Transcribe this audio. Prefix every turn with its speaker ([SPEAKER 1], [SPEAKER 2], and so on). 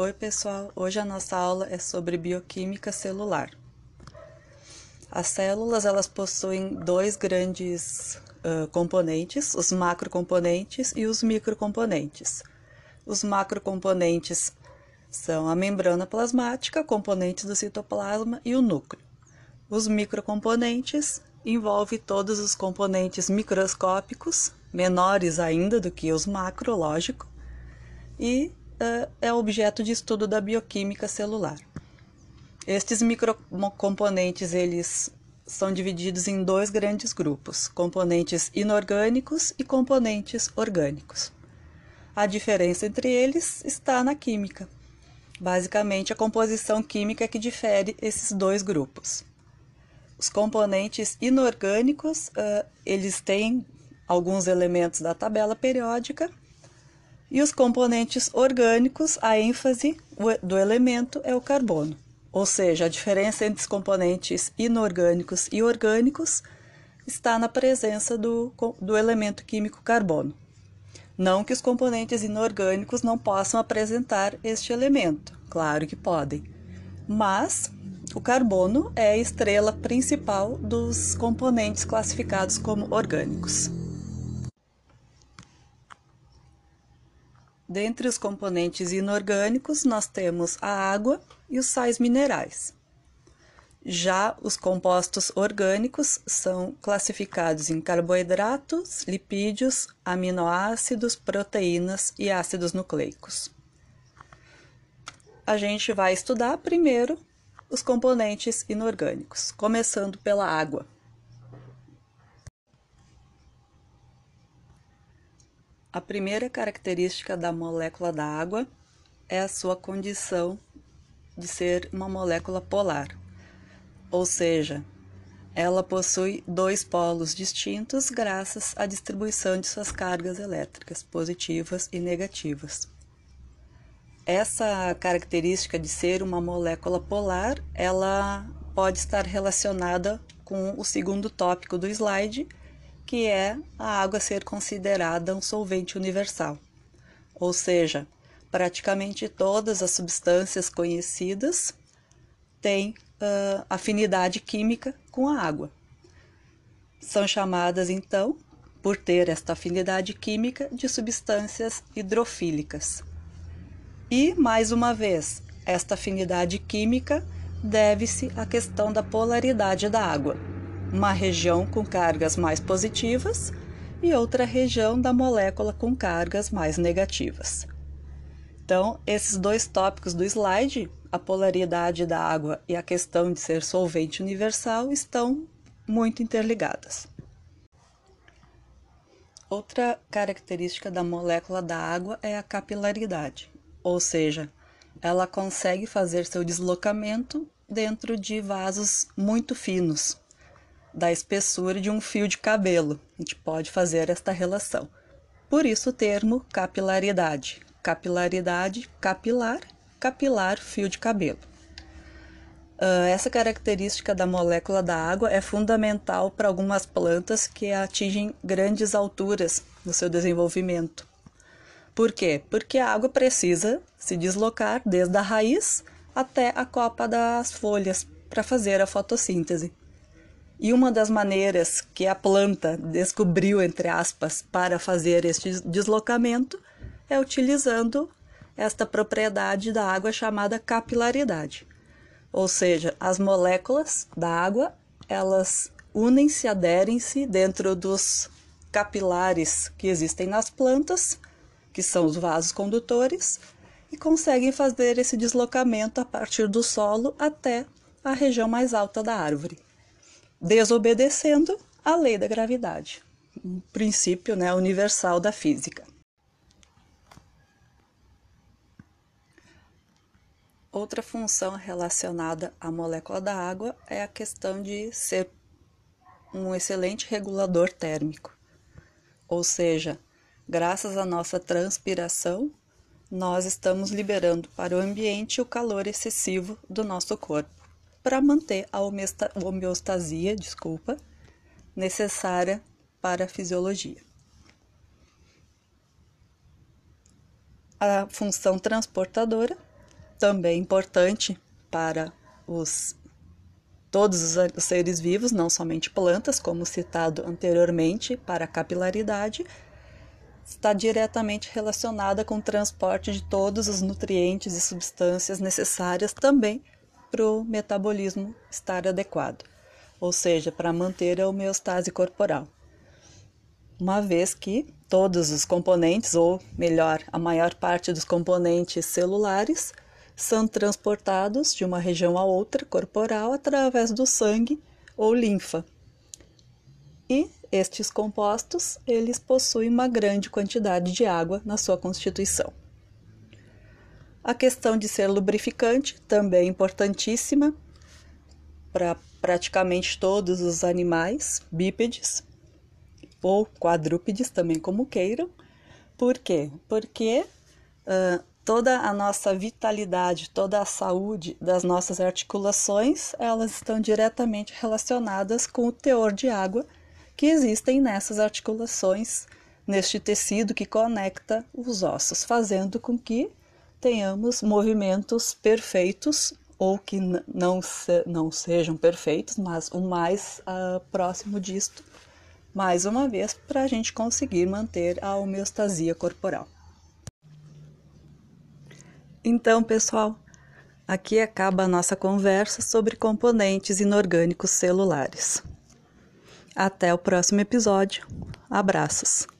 [SPEAKER 1] Oi, pessoal! Hoje a nossa aula é sobre bioquímica celular. As células elas possuem dois grandes uh, componentes, os macrocomponentes e os microcomponentes. Os macrocomponentes são a membrana plasmática, componentes do citoplasma e o núcleo. Os microcomponentes envolvem todos os componentes microscópicos, menores ainda do que os macro, lógico, e é objeto de estudo da bioquímica celular. Estes microcomponentes eles são divididos em dois grandes grupos, componentes inorgânicos e componentes orgânicos. A diferença entre eles está na química. Basicamente, a composição química é que difere esses dois grupos. Os componentes inorgânicos, uh, eles têm alguns elementos da tabela periódica e os componentes orgânicos, a ênfase do elemento é o carbono. Ou seja, a diferença entre os componentes inorgânicos e orgânicos está na presença do, do elemento químico carbono. Não que os componentes inorgânicos não possam apresentar este elemento, claro que podem, mas o carbono é a estrela principal dos componentes classificados como orgânicos. Dentre os componentes inorgânicos, nós temos a água e os sais minerais. Já os compostos orgânicos são classificados em carboidratos, lipídios, aminoácidos, proteínas e ácidos nucleicos. A gente vai estudar primeiro os componentes inorgânicos, começando pela água. A primeira característica da molécula da água é a sua condição de ser uma molécula polar, ou seja, ela possui dois polos distintos graças à distribuição de suas cargas elétricas, positivas e negativas. Essa característica de ser uma molécula polar, ela pode estar relacionada com o segundo tópico do slide, que é a água ser considerada um solvente universal. Ou seja, praticamente todas as substâncias conhecidas têm uh, afinidade química com a água. São chamadas, então, por ter esta afinidade química, de substâncias hidrofílicas. E, mais uma vez, esta afinidade química deve-se à questão da polaridade da água uma região com cargas mais positivas e outra região da molécula com cargas mais negativas. Então, esses dois tópicos do slide, a polaridade da água e a questão de ser solvente universal, estão muito interligadas. Outra característica da molécula da água é a capilaridade, ou seja, ela consegue fazer seu deslocamento dentro de vasos muito finos, da espessura de um fio de cabelo. A gente pode fazer esta relação. Por isso o termo capilaridade. Capilaridade, capilar, capilar, fio de cabelo. Uh, essa característica da molécula da água é fundamental para algumas plantas que atingem grandes alturas no seu desenvolvimento. Por quê? Porque a água precisa se deslocar desde a raiz até a copa das folhas para fazer a fotossíntese. E uma das maneiras que a planta descobriu, entre aspas, para fazer este deslocamento é utilizando esta propriedade da água chamada capilaridade. Ou seja, as moléculas da água, elas unem-se, aderem-se dentro dos capilares que existem nas plantas, que são os vasos condutores, e conseguem fazer esse deslocamento a partir do solo até a região mais alta da árvore desobedecendo a lei da gravidade, um princípio né, universal da física. Outra função relacionada à molécula da água é a questão de ser um excelente regulador térmico. Ou seja, graças à nossa transpiração, nós estamos liberando para o ambiente o calor excessivo do nosso corpo para manter a homeostasia, desculpa, necessária para a fisiologia. A função transportadora também importante para os todos os seres vivos, não somente plantas, como citado anteriormente, para a capilaridade, está diretamente relacionada com o transporte de todos os nutrientes e substâncias necessárias também para o metabolismo estar adequado, ou seja, para manter a homeostase corporal. Uma vez que todos os componentes, ou melhor, a maior parte dos componentes celulares, são transportados de uma região a outra corporal através do sangue ou linfa. E estes compostos, eles possuem uma grande quantidade de água na sua constituição. A questão de ser lubrificante também é importantíssima para praticamente todos os animais bípedes ou quadrúpedes, também como queiram. Por quê? Porque uh, toda a nossa vitalidade, toda a saúde das nossas articulações, elas estão diretamente relacionadas com o teor de água que existem nessas articulações, neste tecido que conecta os ossos, fazendo com que tenhamos movimentos perfeitos ou que não, se, não sejam perfeitos, mas o mais uh, próximo disto, mais uma vez, para a gente conseguir manter a homeostasia corporal. Então, pessoal, aqui acaba a nossa conversa sobre componentes inorgânicos celulares. Até o próximo episódio. Abraços!